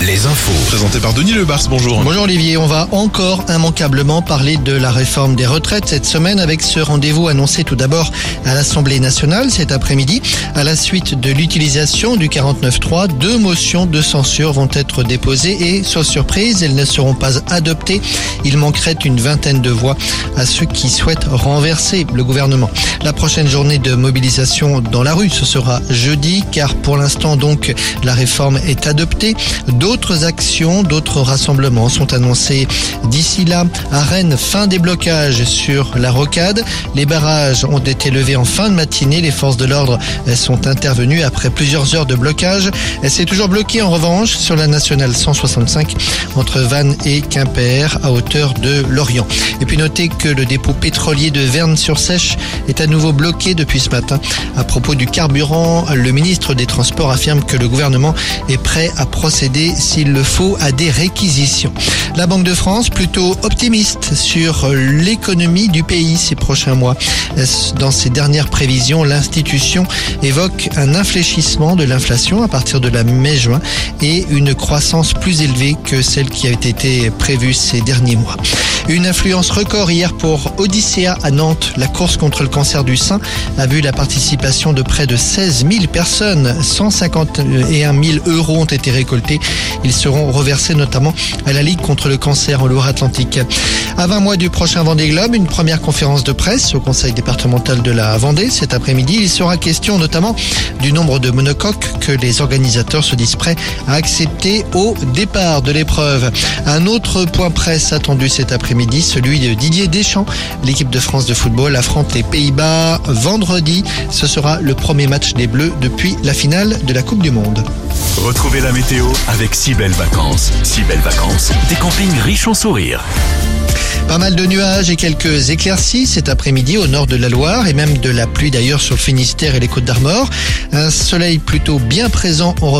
les infos. Présenté par Denis Lebars, bonjour. Bonjour Olivier, on va encore immanquablement parler de la réforme des retraites cette semaine avec ce rendez-vous annoncé tout d'abord à l'Assemblée nationale cet après-midi. À la suite de l'utilisation du 49.3, deux motions de censure vont être déposées et, sauf surprise, elles ne seront pas adoptées. Il manquerait une vingtaine de voix à ceux qui souhaitent renverser le gouvernement. La prochaine journée de mobilisation dans la rue, ce sera jeudi, car pour l'instant donc la réforme est adoptée. D'autres actions, d'autres rassemblements sont annoncés d'ici là. À Rennes, fin des blocages sur la rocade. Les barrages ont été levés en fin de matinée. Les forces de l'ordre sont intervenues après plusieurs heures de blocage. C'est toujours bloqué en revanche sur la nationale 165 entre Vannes et Quimper à hauteur de Lorient. Et puis notez que le dépôt pétrolier de Verne-sur-Sèche est à nouveau bloqué depuis ce matin. À propos du carburant, le ministre des Transports affirme que le gouvernement est prêt à procéder s'il le faut à des réquisitions. La Banque de France plutôt optimiste sur l'économie du pays ces prochains mois. Dans ses dernières prévisions, l'institution évoque un infléchissement de l'inflation à partir de la mai-juin et une croissance plus élevée que celle qui avait été prévue ces derniers mois. Une influence record hier pour Odyssea à Nantes. La course contre le cancer du sein a vu la participation de près de 16 000 personnes. 151 000 euros ont été récoltés. Ils seront reversés notamment à la Ligue contre le cancer en Loire-Atlantique. À 20 mois du prochain Vendée Globe, une première conférence de presse au conseil départemental de la Vendée cet après-midi. Il sera question notamment du nombre de monocoques que les organisateurs se disent prêts à accepter au départ de l'épreuve. Un autre point presse attendu cet après-midi, celui de Didier Deschamps. L'équipe de France de football affronte les Pays-Bas vendredi. Ce sera le premier match des Bleus depuis la finale de la Coupe du Monde. Retrouvez la météo avec si belles vacances. Si belles vacances, des campings riches en sourires. Pas mal de nuages et quelques éclaircies cet après-midi au nord de la Loire et même de la pluie d'ailleurs sur le Finistère et les Côtes d'Armor. Un soleil plutôt bien présent en